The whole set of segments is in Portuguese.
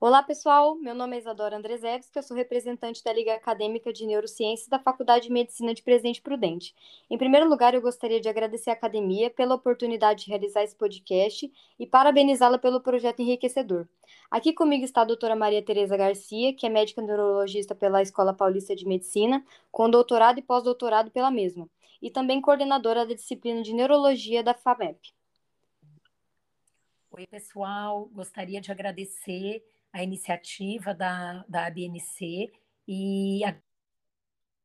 Olá, pessoal. Meu nome é Isadora Andrezewski, eu sou representante da Liga Acadêmica de Neurociências da Faculdade de Medicina de Presidente Prudente. Em primeiro lugar, eu gostaria de agradecer à academia pela oportunidade de realizar esse podcast e parabenizá-la pelo projeto enriquecedor. Aqui comigo está a doutora Maria Tereza Garcia, que é médica neurologista pela Escola Paulista de Medicina, com doutorado e pós-doutorado pela mesma, e também coordenadora da disciplina de Neurologia da FAMEP. Oi, pessoal. Gostaria de agradecer a iniciativa da, da ABNC e a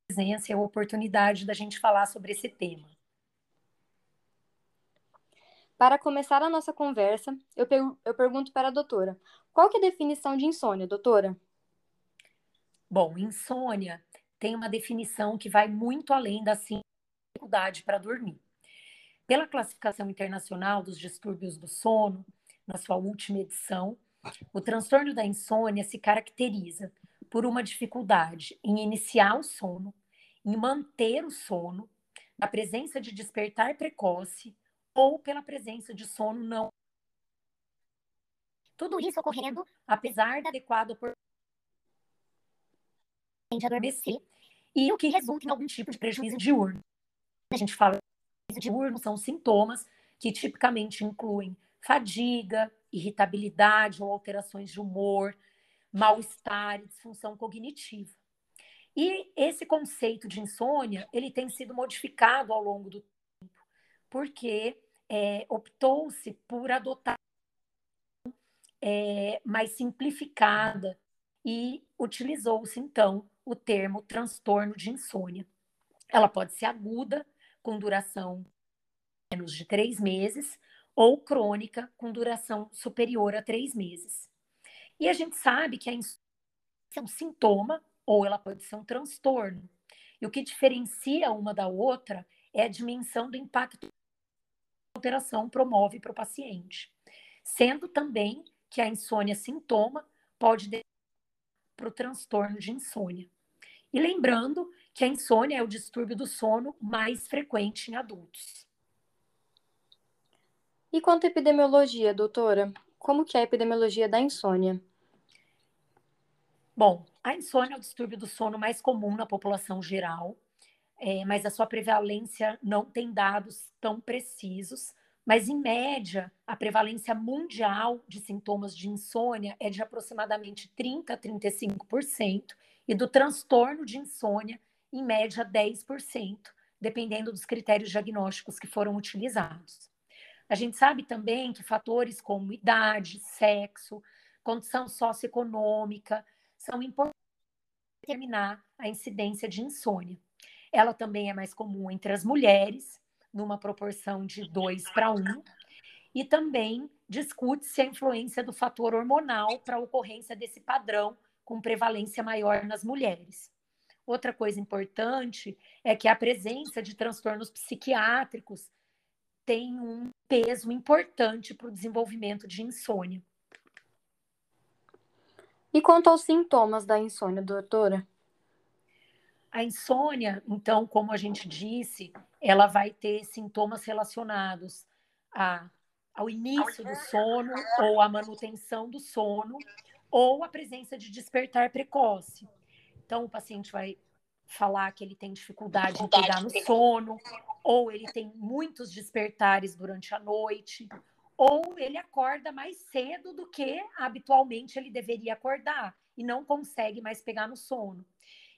presença e a oportunidade da gente falar sobre esse tema. Para começar a nossa conversa, eu, per eu pergunto para a doutora, qual que é a definição de insônia, doutora? Bom, insônia tem uma definição que vai muito além da dificuldade para dormir. Pela classificação internacional dos distúrbios do sono, na sua última edição, o transtorno da insônia se caracteriza por uma dificuldade em iniciar o sono, em manter o sono, na presença de despertar precoce ou pela presença de sono não. Tudo isso ocorrendo apesar da adequada de adormecer e o que resulta em algum tipo de prejuízo diurno. A gente fala de diurno são sintomas que tipicamente incluem fadiga, irritabilidade ou alterações de humor, mal-estar e disfunção cognitiva. E esse conceito de insônia, ele tem sido modificado ao longo do tempo, porque é, optou-se por adotar é, mais simplificada e utilizou-se, então, o termo transtorno de insônia. Ela pode ser aguda, com duração menos de três meses, ou crônica, com duração superior a três meses. E a gente sabe que a insônia é um sintoma ou ela pode ser um transtorno. E o que diferencia uma da outra é a dimensão do impacto que a alteração promove para o paciente. Sendo também que a insônia sintoma pode para o transtorno de insônia. E lembrando que a insônia é o distúrbio do sono mais frequente em adultos. E quanto à epidemiologia, doutora? Como que é a epidemiologia da insônia? Bom, a insônia é o distúrbio do sono mais comum na população geral, é, mas a sua prevalência não tem dados tão precisos. Mas, em média, a prevalência mundial de sintomas de insônia é de aproximadamente 30% a 35%, e do transtorno de insônia, em média, 10%, dependendo dos critérios diagnósticos que foram utilizados. A gente sabe também que fatores como idade, sexo, condição socioeconômica são importantes para determinar a incidência de insônia. Ela também é mais comum entre as mulheres, numa proporção de 2 para 1, e também discute-se a influência do fator hormonal para a ocorrência desse padrão com prevalência maior nas mulheres. Outra coisa importante é que a presença de transtornos psiquiátricos tem um peso importante para o desenvolvimento de insônia. E quanto aos sintomas da insônia, doutora? A insônia, então, como a gente disse, ela vai ter sintomas relacionados a, ao início do sono ou à manutenção do sono ou a presença de despertar precoce. Então, o paciente vai falar que ele tem dificuldade, dificuldade em pegar no sono, ou ele tem muitos despertares durante a noite, ou ele acorda mais cedo do que habitualmente ele deveria acordar e não consegue mais pegar no sono.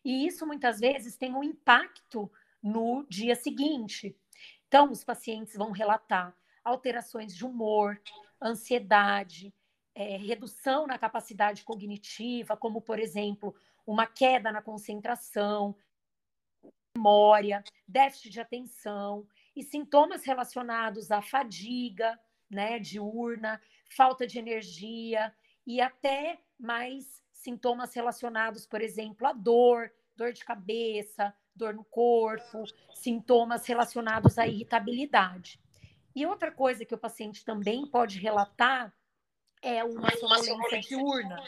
E isso muitas vezes tem um impacto no dia seguinte. Então, os pacientes vão relatar alterações de humor, ansiedade, é, redução na capacidade cognitiva, como, por exemplo, uma queda na concentração, memória, déficit de atenção e sintomas relacionados à fadiga, né, diurna, falta de energia e até mais sintomas relacionados, por exemplo, à dor, dor de cabeça, dor no corpo, sintomas relacionados à irritabilidade. E outra coisa que o paciente também pode relatar é uma sonolência diurna.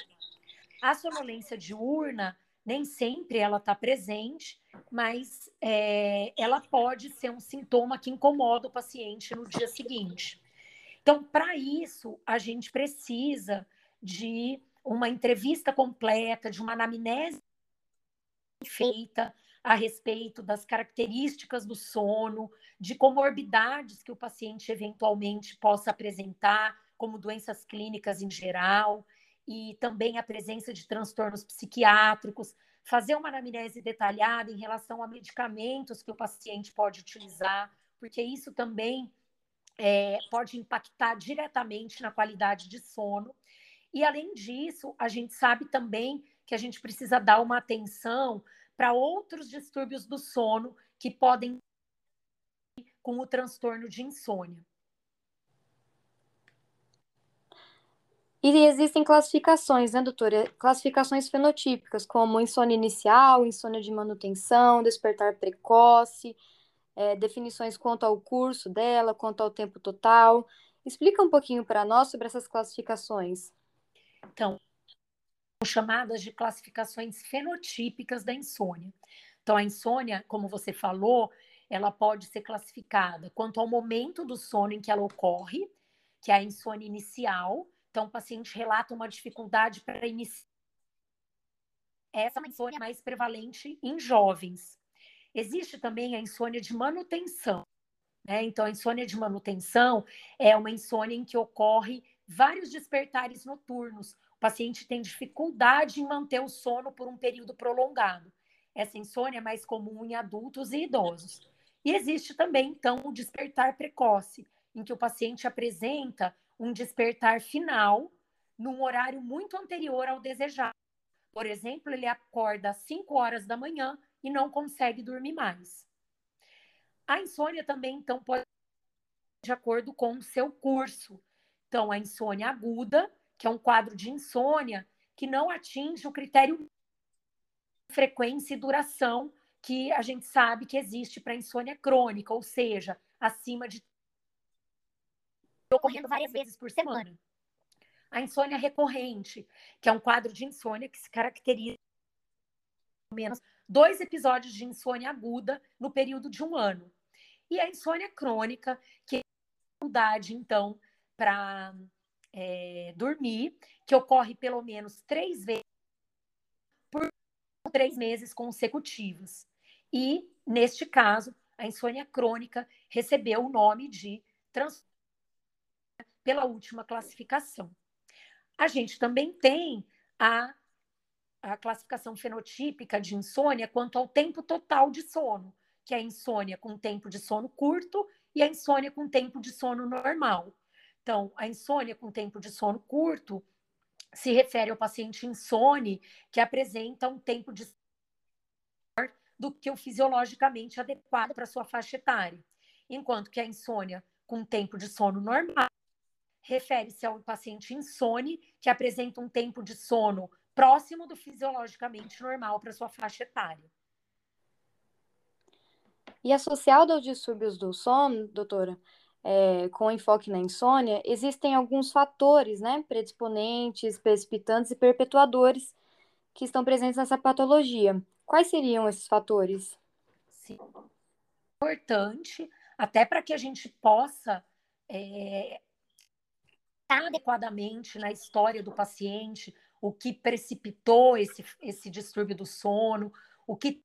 A sonolência diurna nem sempre ela está presente, mas é, ela pode ser um sintoma que incomoda o paciente no dia seguinte. Então, para isso, a gente precisa de uma entrevista completa, de uma anamnese feita a respeito das características do sono, de comorbidades que o paciente eventualmente possa apresentar, como doenças clínicas em geral, e também a presença de transtornos psiquiátricos, fazer uma anamnese detalhada em relação a medicamentos que o paciente pode utilizar, porque isso também é, pode impactar diretamente na qualidade de sono. E, além disso, a gente sabe também que a gente precisa dar uma atenção para outros distúrbios do sono que podem com o transtorno de insônia. E existem classificações, né, doutora? Classificações fenotípicas, como insônia inicial, insônia de manutenção, despertar precoce, é, definições quanto ao curso dela, quanto ao tempo total. Explica um pouquinho para nós sobre essas classificações. Então, chamadas de classificações fenotípicas da insônia. Então, a insônia, como você falou, ela pode ser classificada quanto ao momento do sono em que ela ocorre, que é a insônia inicial, então, o paciente relata uma dificuldade para iniciar. Essa é insônia mais prevalente em jovens. Existe também a insônia de manutenção. Né? Então, a insônia de manutenção é uma insônia em que ocorre vários despertares noturnos. O paciente tem dificuldade em manter o sono por um período prolongado. Essa insônia é mais comum em adultos e idosos. E existe também, então, o despertar precoce, em que o paciente apresenta um despertar final num horário muito anterior ao desejado. Por exemplo, ele acorda às 5 horas da manhã e não consegue dormir mais. A insônia também, então, pode de acordo com o seu curso. Então, a insônia aguda, que é um quadro de insônia que não atinge o critério frequência e duração que a gente sabe que existe para insônia crônica, ou seja, acima de ocorrendo várias vezes por semana. A insônia recorrente, que é um quadro de insônia que se caracteriza menos dois episódios de insônia aguda no período de um ano. E a insônia crônica, que é dificuldade, então, para é, dormir, que ocorre pelo menos três vezes por três meses consecutivos. E, neste caso, a insônia crônica recebeu o nome de transtorno pela última classificação. A gente também tem a, a classificação fenotípica de insônia quanto ao tempo total de sono, que é a insônia com tempo de sono curto e a insônia com tempo de sono normal. Então, a insônia com tempo de sono curto se refere ao paciente insone que apresenta um tempo de do que o fisiologicamente adequado para sua faixa etária, enquanto que a insônia com tempo de sono normal refere-se ao paciente insone que apresenta um tempo de sono próximo do fisiologicamente normal para sua faixa etária. E associado aos distúrbios do sono, doutora, é, com enfoque na insônia, existem alguns fatores, né, predisponentes, precipitantes e perpetuadores que estão presentes nessa patologia. Quais seriam esses fatores? Sim. Importante, até para que a gente possa é, adequadamente na história do paciente, o que precipitou esse, esse distúrbio do sono, o que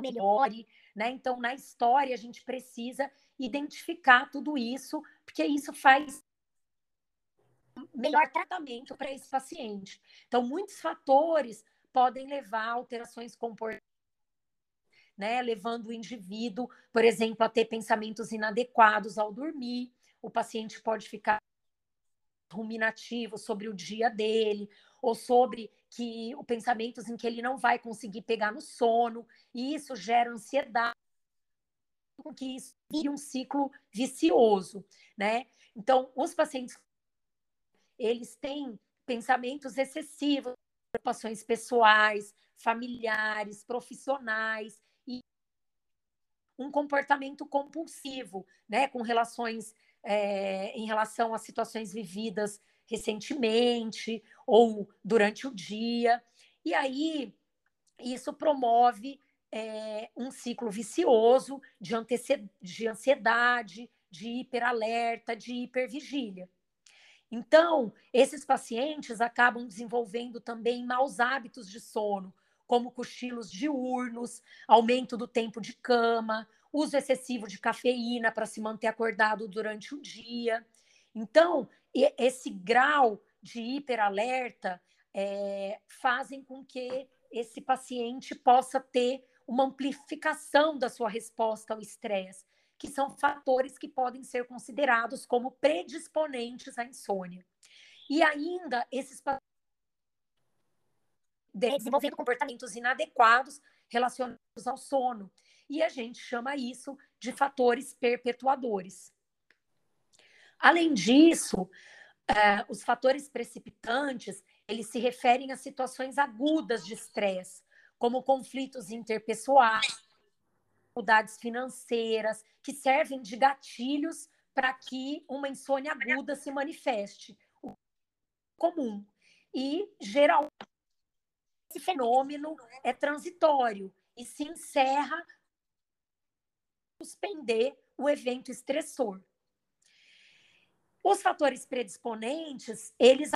melhore, né? Então, na história, a gente precisa identificar tudo isso, porque isso faz melhor tratamento para esse paciente. Então, muitos fatores podem levar a alterações comportamentais, né? Levando o indivíduo, por exemplo, a ter pensamentos inadequados ao dormir, o paciente pode ficar ruminativo sobre o dia dele, ou sobre que o pensamentos em que ele não vai conseguir pegar no sono, e isso gera ansiedade, com que isso vire um ciclo vicioso, né? Então, os pacientes eles têm pensamentos excessivos, preocupações pessoais, familiares, profissionais e um comportamento compulsivo, né, com relações é, em relação a situações vividas recentemente ou durante o dia. E aí, isso promove é, um ciclo vicioso de, de ansiedade, de hiperalerta, de hipervigília. Então, esses pacientes acabam desenvolvendo também maus hábitos de sono, como cochilos diurnos, aumento do tempo de cama, uso excessivo de cafeína para se manter acordado durante o dia. Então, esse grau de hiperalerta é, fazem com que esse paciente possa ter uma amplificação da sua resposta ao estresse, que são fatores que podem ser considerados como predisponentes à insônia. E ainda, esses pacientes desenvolvendo comportamentos inadequados relacionados ao sono. E a gente chama isso de fatores perpetuadores. Além disso, uh, os fatores precipitantes, eles se referem a situações agudas de estresse, como conflitos interpessoais, dificuldades financeiras, que servem de gatilhos para que uma insônia aguda se manifeste. O comum. E, geralmente, esse fenômeno é transitório e se encerra suspender o evento estressor. Os fatores predisponentes, eles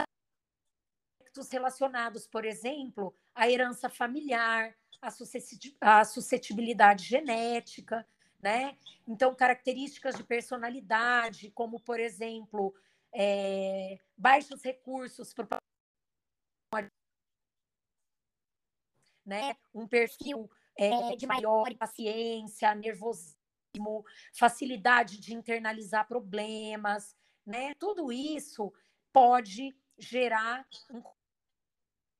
relacionados, por exemplo, à herança familiar, à suscetibilidade genética, né? Então, características de personalidade, como, por exemplo, é, baixos recursos né? um perfil é, de maior paciência, nervosismo, facilidade de internalizar problemas, né? Tudo isso pode gerar um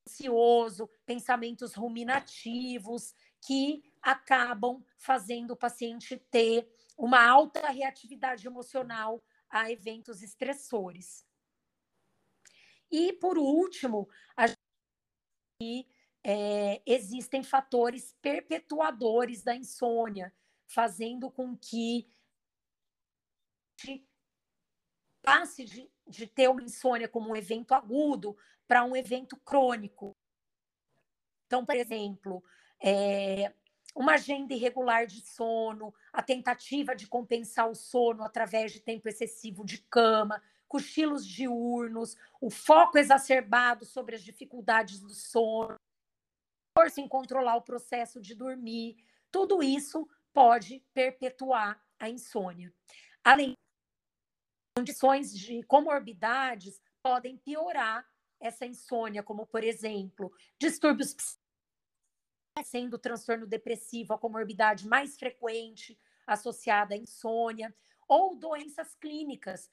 ansioso, pensamentos ruminativos que acabam fazendo o paciente ter uma alta reatividade emocional a eventos estressores. E, por último, a gente, é, existem fatores perpetuadores da insônia, fazendo com que passe de, de ter uma insônia como um evento agudo para um evento crônico. Então, por exemplo, é, uma agenda irregular de sono, a tentativa de compensar o sono através de tempo excessivo de cama, cochilos diurnos, o foco exacerbado sobre as dificuldades do sono, força em controlar o processo de dormir, tudo isso pode perpetuar a insônia. Além condições de comorbidades podem piorar essa insônia, como, por exemplo, distúrbios sendo o transtorno depressivo a comorbidade mais frequente associada à insônia, ou doenças clínicas,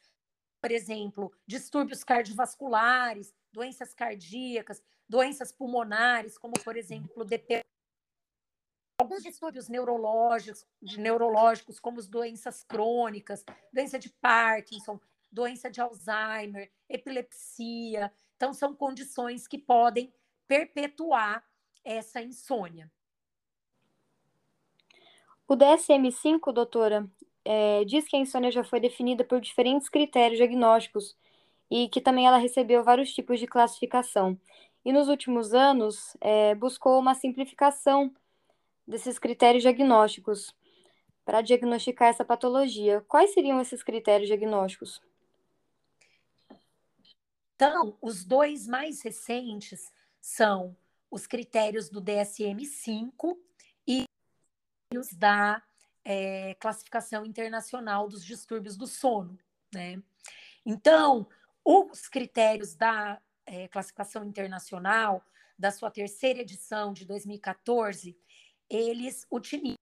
por exemplo, distúrbios cardiovasculares, doenças cardíacas, doenças pulmonares, como, por exemplo, DP alguns distúrbios neurológicos, neurológicos, como as doenças crônicas, doença de Parkinson, doença de Alzheimer, epilepsia. Então, são condições que podem perpetuar essa insônia. O DSM-5, doutora, é, diz que a insônia já foi definida por diferentes critérios diagnósticos e que também ela recebeu vários tipos de classificação. E nos últimos anos, é, buscou uma simplificação desses critérios diagnósticos para diagnosticar essa patologia. Quais seriam esses critérios diagnósticos? Então, os dois mais recentes são os critérios do DSM-5 e os da é, classificação internacional dos distúrbios do sono, né? Então, os critérios da é, classificação internacional, da sua terceira edição de 2014, eles utilizam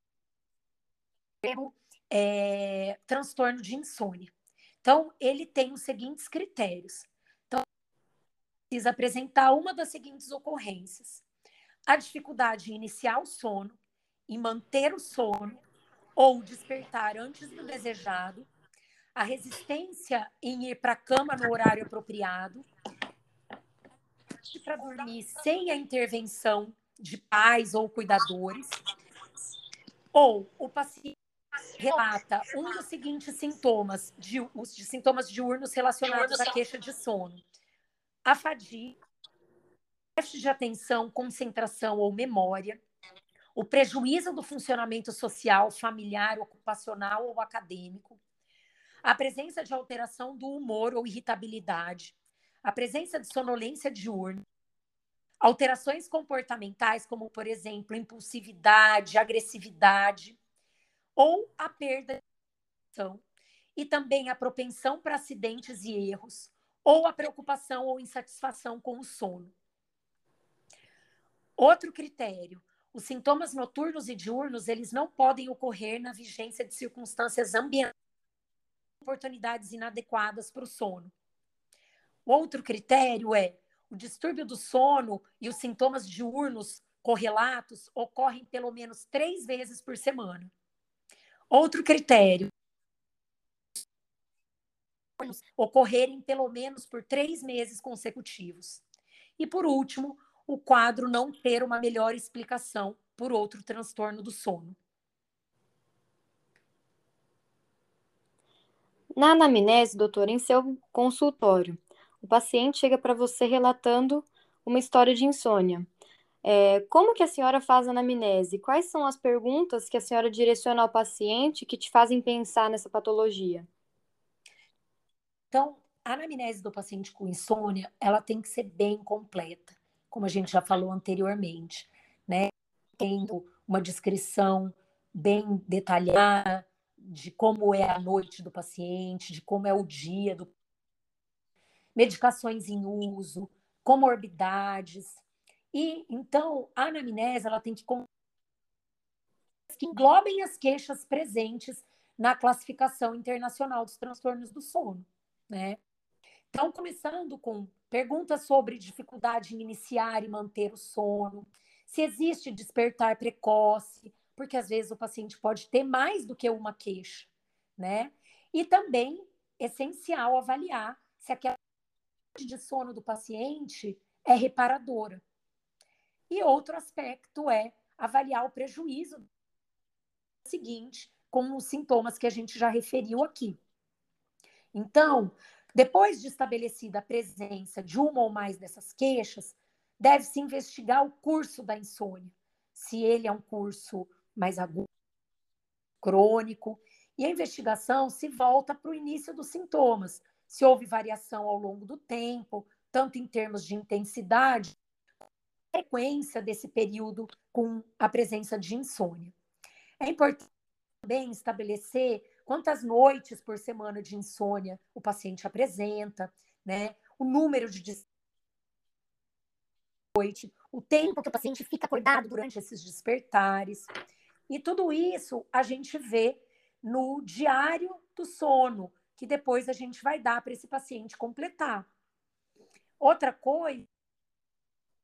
é, transtorno de insônia. Então, ele tem os seguintes critérios. Então, precisa apresentar uma das seguintes ocorrências: a dificuldade em iniciar o sono, em manter o sono ou despertar antes do desejado, a resistência em ir para a cama no horário apropriado, para dormir sem a intervenção de pais ou cuidadores, ou o paciente relata um dos seguintes sintomas, de, os de sintomas diurnos relacionados à queixa de sono: a fadiga, déficit de atenção, concentração ou memória, o prejuízo do funcionamento social, familiar, ocupacional ou acadêmico, a presença de alteração do humor ou irritabilidade, a presença de sonolência diurna, alterações comportamentais, como, por exemplo, impulsividade, agressividade, ou a perda de atenção, e também a propensão para acidentes e erros, ou a preocupação ou insatisfação com o sono. Outro critério, os sintomas noturnos e diurnos, eles não podem ocorrer na vigência de circunstâncias ambientais, oportunidades inadequadas para o sono. Outro critério é o distúrbio do sono e os sintomas diurnos correlatos ocorrem pelo menos três vezes por semana. Outro critério, ocorrerem pelo menos por três meses consecutivos. E por último, o quadro não ter uma melhor explicação por outro transtorno do sono. Na anamnese, doutor, em seu consultório, o paciente chega para você relatando uma história de insônia. É, como que a senhora faz a anamnese? Quais são as perguntas que a senhora direciona ao paciente que te fazem pensar nessa patologia? Então, a anamnese do paciente com insônia, ela tem que ser bem completa, como a gente já falou anteriormente, né? Tendo uma descrição bem detalhada de como é a noite do paciente, de como é o dia do medicações em uso, comorbidades. E então a anamnese ela tem que que englobem as queixas presentes na classificação internacional dos transtornos do sono, né? Então, começando com perguntas sobre dificuldade em iniciar e manter o sono, se existe despertar precoce, porque às vezes o paciente pode ter mais do que uma queixa, né? E também essencial avaliar se aquela de sono do paciente é reparadora. E outro aspecto é avaliar o prejuízo seguinte com os sintomas que a gente já referiu aqui. Então, depois de estabelecida a presença de uma ou mais dessas queixas, deve-se investigar o curso da insônia, se ele é um curso mais agudo, crônico, e a investigação se volta para o início dos sintomas, se houve variação ao longo do tempo, tanto em termos de intensidade, frequência desse período com a presença de insônia. É importante também estabelecer quantas noites por semana de insônia o paciente apresenta, né? O número de noite, o tempo que o paciente fica acordado durante esses despertares. E tudo isso a gente vê no diário do sono, que depois a gente vai dar para esse paciente completar. Outra coisa,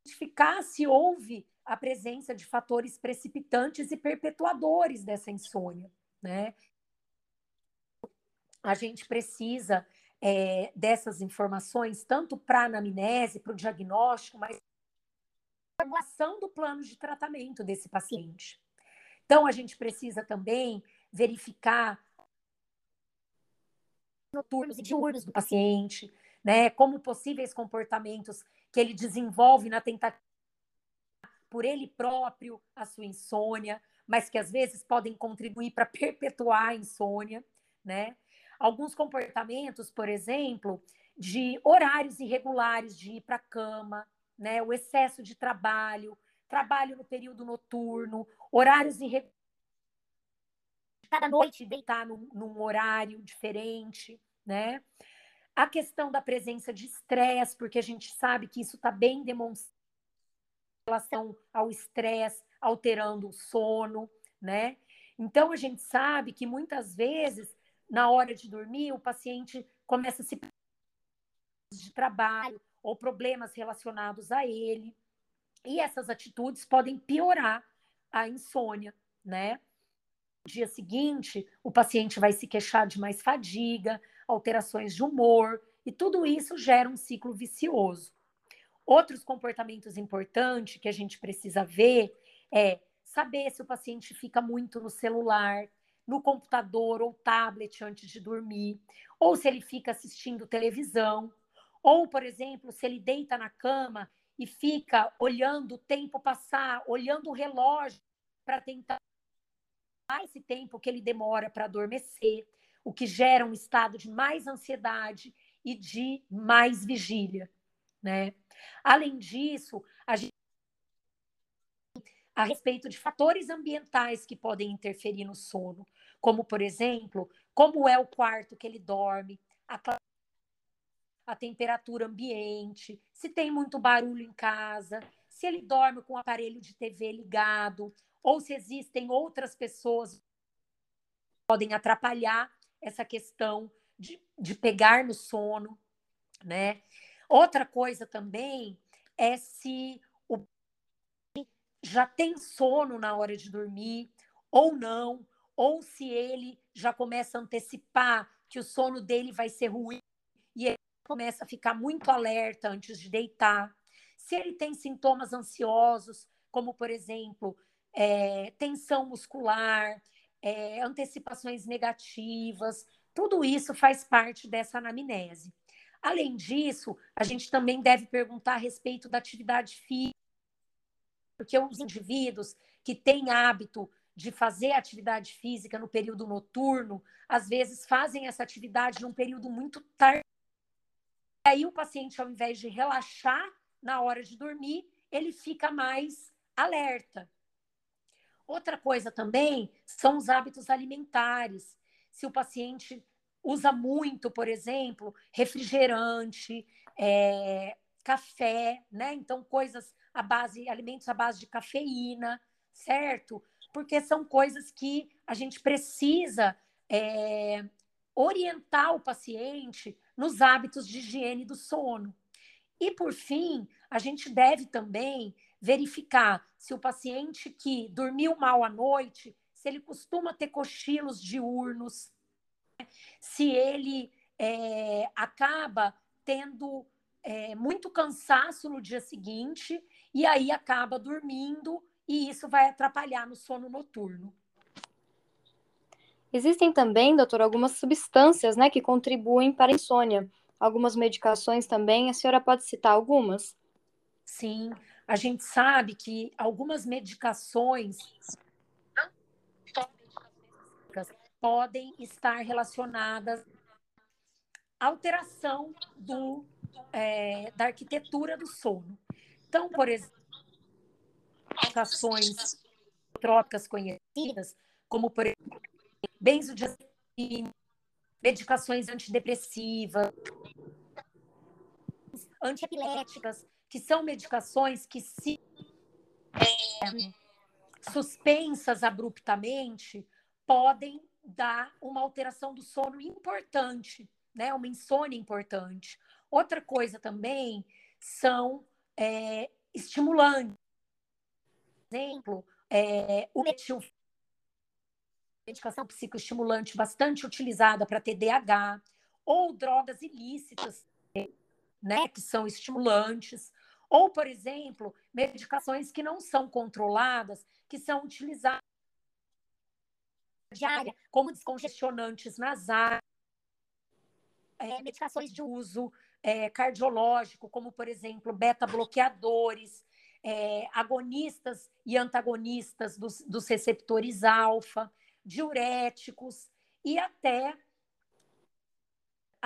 identificar se houve a presença de fatores precipitantes e perpetuadores dessa insônia, né? A gente precisa é, dessas informações tanto para a anamnese, para o diagnóstico, mas para a formulação do plano de tratamento desse paciente. Então, a gente precisa também verificar noturnos e diurnos do paciente, né? Como possíveis comportamentos que ele desenvolve na tentativa por ele próprio a sua insônia, mas que às vezes podem contribuir para perpetuar a insônia, né? Alguns comportamentos, por exemplo, de horários irregulares de ir para a cama, né? O excesso de trabalho, trabalho no período noturno, horários irregulares. Cada noite deitar num, num horário diferente, né? A questão da presença de estresse, porque a gente sabe que isso está bem demonstrado em relação ao estresse, alterando o sono, né? Então a gente sabe que muitas vezes, na hora de dormir, o paciente começa a se de trabalho ou problemas relacionados a ele. E essas atitudes podem piorar a insônia, né? No dia seguinte, o paciente vai se queixar de mais fadiga, alterações de humor, e tudo isso gera um ciclo vicioso. Outros comportamentos importantes que a gente precisa ver é saber se o paciente fica muito no celular, no computador ou tablet antes de dormir, ou se ele fica assistindo televisão, ou, por exemplo, se ele deita na cama e fica olhando o tempo passar, olhando o relógio para tentar esse tempo que ele demora para adormecer, o que gera um estado de mais ansiedade e de mais vigília, né? Além disso, a gente a respeito de fatores ambientais que podem interferir no sono, como por exemplo, como é o quarto que ele dorme, a, a temperatura ambiente, se tem muito barulho em casa, se ele dorme com o aparelho de TV ligado, ou se existem outras pessoas que podem atrapalhar essa questão de, de pegar no sono, né? Outra coisa também é se o já tem sono na hora de dormir ou não, ou se ele já começa a antecipar que o sono dele vai ser ruim e ele começa a ficar muito alerta antes de deitar. Se ele tem sintomas ansiosos, como por exemplo, é, tensão muscular, é, antecipações negativas, tudo isso faz parte dessa anamnese. Além disso, a gente também deve perguntar a respeito da atividade física, porque os indivíduos que têm hábito de fazer atividade física no período noturno, às vezes fazem essa atividade num período muito tardio. E aí o paciente, ao invés de relaxar na hora de dormir, ele fica mais alerta. Outra coisa também são os hábitos alimentares. Se o paciente usa muito, por exemplo, refrigerante, é, café, né? Então, coisas à base, alimentos à base de cafeína, certo? Porque são coisas que a gente precisa é, orientar o paciente nos hábitos de higiene do sono. E, por fim, a gente deve também verificar se o paciente que dormiu mal à noite, se ele costuma ter cochilos diurnos, se ele é, acaba tendo é, muito cansaço no dia seguinte e aí acaba dormindo e isso vai atrapalhar no sono noturno. Existem também, doutor, algumas substâncias né, que contribuem para a insônia. Algumas medicações também, a senhora pode citar algumas? Sim, a gente sabe que algumas medicações podem estar relacionadas à alteração do, é, da arquitetura do sono. Então, por exemplo, medicações trópicas conhecidas, como, por exemplo, benzodiazepina, medicações antidepressivas, antiepiléticas, que são medicações que, se é, suspensas abruptamente, podem dar uma alteração do sono importante, né? Uma insônia importante. Outra coisa também são é, estimulantes. Por exemplo, é, o metil medicação psicoestimulante bastante utilizada para TDAH, ou drogas ilícitas, né, que são estimulantes, ou, por exemplo, medicações que não são controladas, que são utilizadas diária, como descongestionantes nasais, é, medicações de uso é, cardiológico, como, por exemplo, beta-bloqueadores, é, agonistas e antagonistas dos, dos receptores alfa, diuréticos e até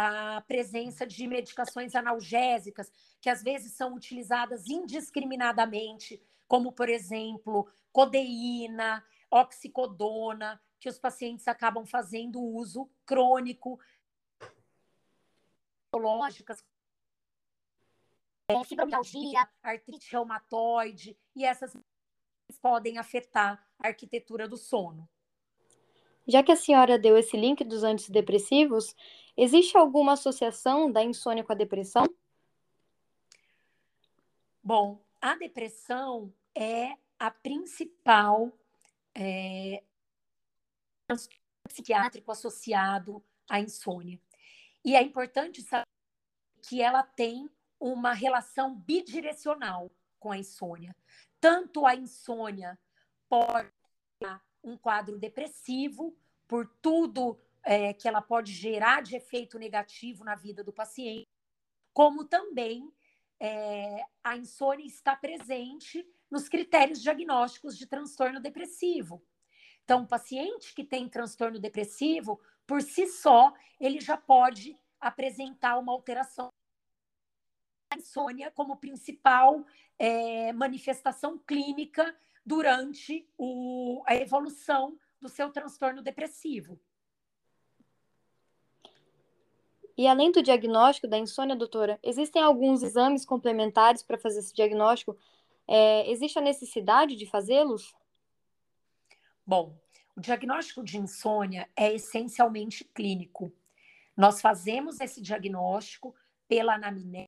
a presença de medicações analgésicas, que às vezes são utilizadas indiscriminadamente, como, por exemplo, codeína, oxicodona, que os pacientes acabam fazendo uso crônico, lógicas, fibromialgia, artrite reumatoide, e essas podem afetar a arquitetura do sono. Já que a senhora deu esse link dos antidepressivos, existe alguma associação da insônia com a depressão? Bom, a depressão é a principal é, psiquiátrico associado à insônia. E é importante saber que ela tem uma relação bidirecional com a insônia. Tanto a insônia pode um quadro depressivo, por tudo é, que ela pode gerar de efeito negativo na vida do paciente, como também é, a insônia está presente nos critérios diagnósticos de transtorno depressivo. Então, o paciente que tem transtorno depressivo por si só, ele já pode apresentar uma alteração da insônia como principal é, manifestação clínica durante o, a evolução do seu transtorno depressivo. E além do diagnóstico da insônia, doutora, existem alguns exames complementares para fazer esse diagnóstico? É, existe a necessidade de fazê-los? Bom, o diagnóstico de insônia é essencialmente clínico. Nós fazemos esse diagnóstico pela anamnese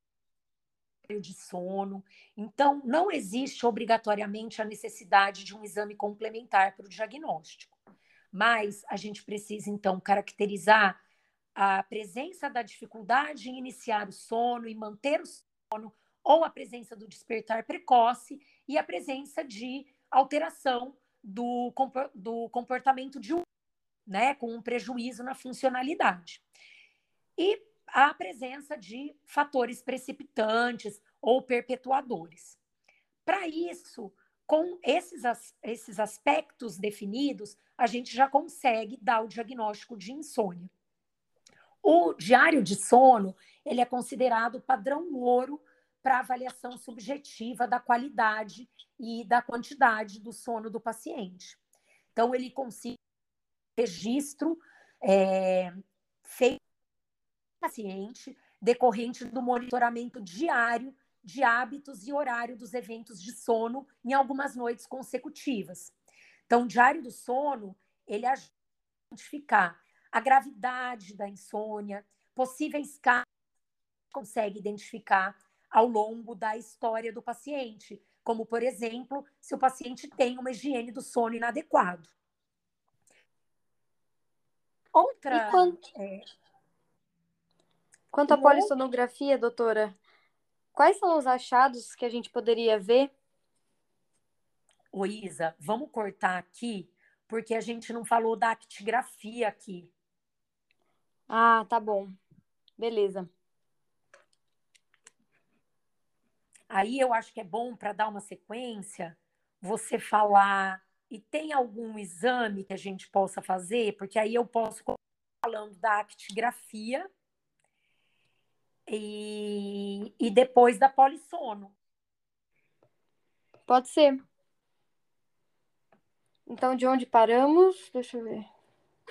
de sono. Então, não existe obrigatoriamente a necessidade de um exame complementar para o diagnóstico. Mas a gente precisa, então, caracterizar a presença da dificuldade em iniciar o sono e manter o sono, ou a presença do despertar precoce e a presença de alteração do, do comportamento de um, né, com um prejuízo na funcionalidade. E a presença de fatores precipitantes ou perpetuadores. Para isso, com esses, esses aspectos definidos, a gente já consegue dar o diagnóstico de insônia. O diário de sono ele é considerado padrão ouro para avaliação subjetiva da qualidade e da quantidade do sono do paciente. Então, ele consegue registro é, feito pelo paciente decorrente do monitoramento diário de hábitos e horário dos eventos de sono em algumas noites consecutivas. Então, o diário do sono, ele ajuda a identificar a gravidade da insônia, possíveis casos que consegue identificar ao longo da história do paciente, como, por exemplo, se o paciente tem uma higiene do sono inadequado. Outra. quanto, é... quanto à polissonografia, doutora, quais são os achados que a gente poderia ver? Ô, Isa, vamos cortar aqui, porque a gente não falou da actigrafia aqui. Ah, tá bom. Beleza. Aí eu acho que é bom para dar uma sequência você falar e tem algum exame que a gente possa fazer, porque aí eu posso falando da actigrafia e, e depois da polissono. Pode ser. Então, de onde paramos? Deixa eu ver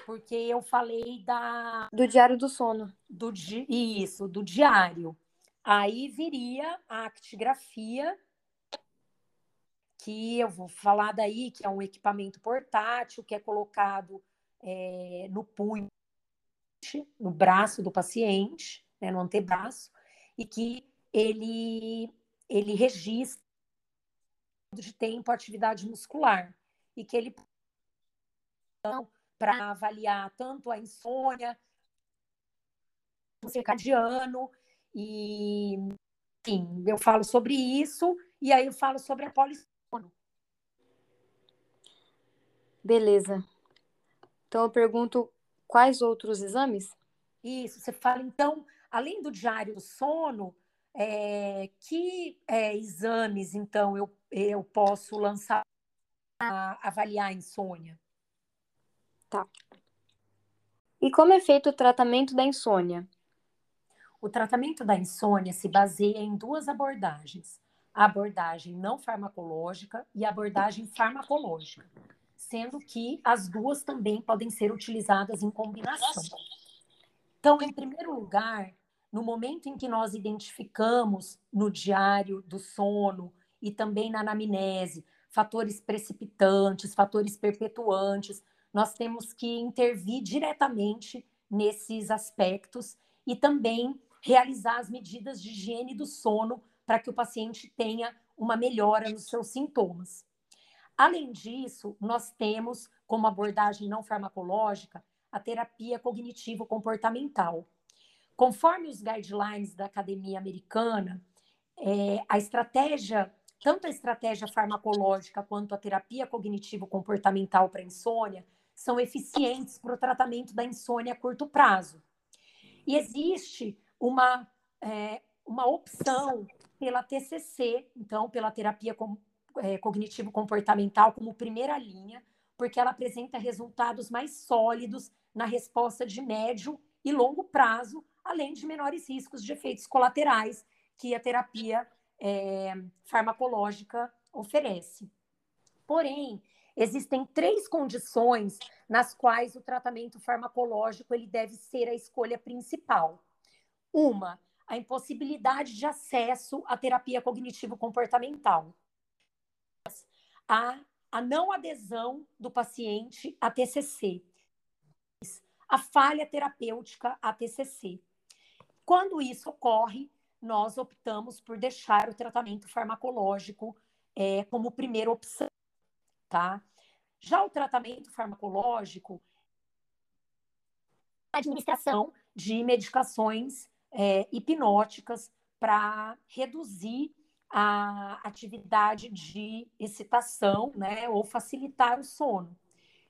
porque eu falei da do diário do sono. Do di... isso, do diário. Aí viria a actigrafia, que eu vou falar daí, que é um equipamento portátil que é colocado é, no punho, no braço do paciente, né, no antebraço, e que ele, ele registra de tempo a atividade muscular e que ele então, para avaliar tanto a insônia, o circadiano, e enfim, eu falo sobre isso, e aí eu falo sobre a polissono. Beleza. Então eu pergunto quais outros exames? Isso, você fala, então, além do diário do sono, é, que é, exames, então, eu, eu posso lançar para avaliar a insônia? Tá. E como é feito o tratamento da insônia? O tratamento da insônia se baseia em duas abordagens: a abordagem não farmacológica e a abordagem farmacológica, sendo que as duas também podem ser utilizadas em combinação. Então, em primeiro lugar, no momento em que nós identificamos no diário do sono e também na anamnese fatores precipitantes, fatores perpetuantes, nós temos que intervir diretamente nesses aspectos e também realizar as medidas de higiene do sono para que o paciente tenha uma melhora nos seus sintomas. Além disso, nós temos como abordagem não farmacológica a terapia cognitivo-comportamental. Conforme os guidelines da Academia Americana, é, a estratégia, tanto a estratégia farmacológica quanto a terapia cognitivo-comportamental para insônia, são eficientes para o tratamento da insônia a curto prazo. E existe uma, é, uma opção pela TCC, então, pela terapia com, é, cognitivo-comportamental, como primeira linha, porque ela apresenta resultados mais sólidos na resposta de médio e longo prazo, além de menores riscos de efeitos colaterais que a terapia é, farmacológica oferece. Porém, existem três condições nas quais o tratamento farmacológico ele deve ser a escolha principal. Uma, a impossibilidade de acesso à terapia cognitivo-comportamental. A, a não adesão do paciente à TCC. A falha terapêutica à TCC. Quando isso ocorre, nós optamos por deixar o tratamento farmacológico é, como primeira opção, tá? Já o tratamento farmacológico, a administração de medicações é, hipnóticas para reduzir a atividade de excitação, né, ou facilitar o sono.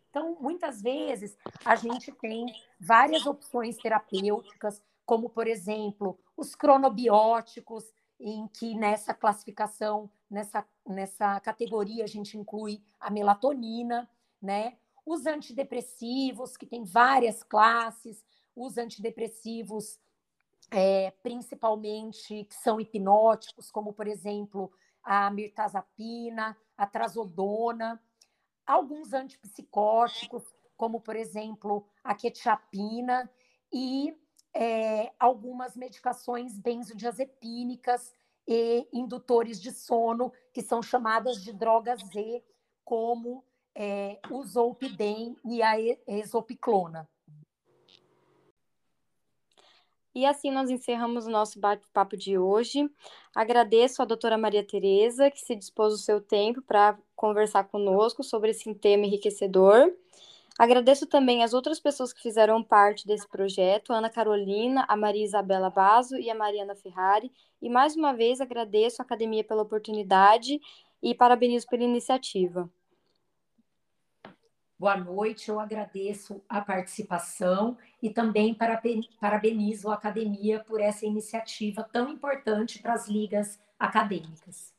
Então, muitas vezes, a gente tem várias opções terapêuticas, como, por exemplo, os cronobióticos, em que nessa classificação, nessa, nessa categoria, a gente inclui a melatonina, né? Os antidepressivos, que tem várias classes, os antidepressivos é, principalmente que são hipnóticos, como, por exemplo, a mirtazapina, a trazodona, alguns antipsicóticos, como, por exemplo, a quetiapina, e é, algumas medicações benzodiazepínicas e indutores de sono, que são chamadas de drogas Z, como é, o zolpidem e a exopiclona. E assim nós encerramos o nosso bate-papo de hoje. Agradeço à doutora Maria Tereza, que se dispôs o seu tempo para conversar conosco sobre esse tema enriquecedor. Agradeço também as outras pessoas que fizeram parte desse projeto, a Ana Carolina, a Maria Isabela Bazo e a Mariana Ferrari. E mais uma vez agradeço à Academia pela oportunidade e parabenizo pela iniciativa. Boa noite, eu agradeço a participação e também parabenizo a academia por essa iniciativa tão importante para as ligas acadêmicas.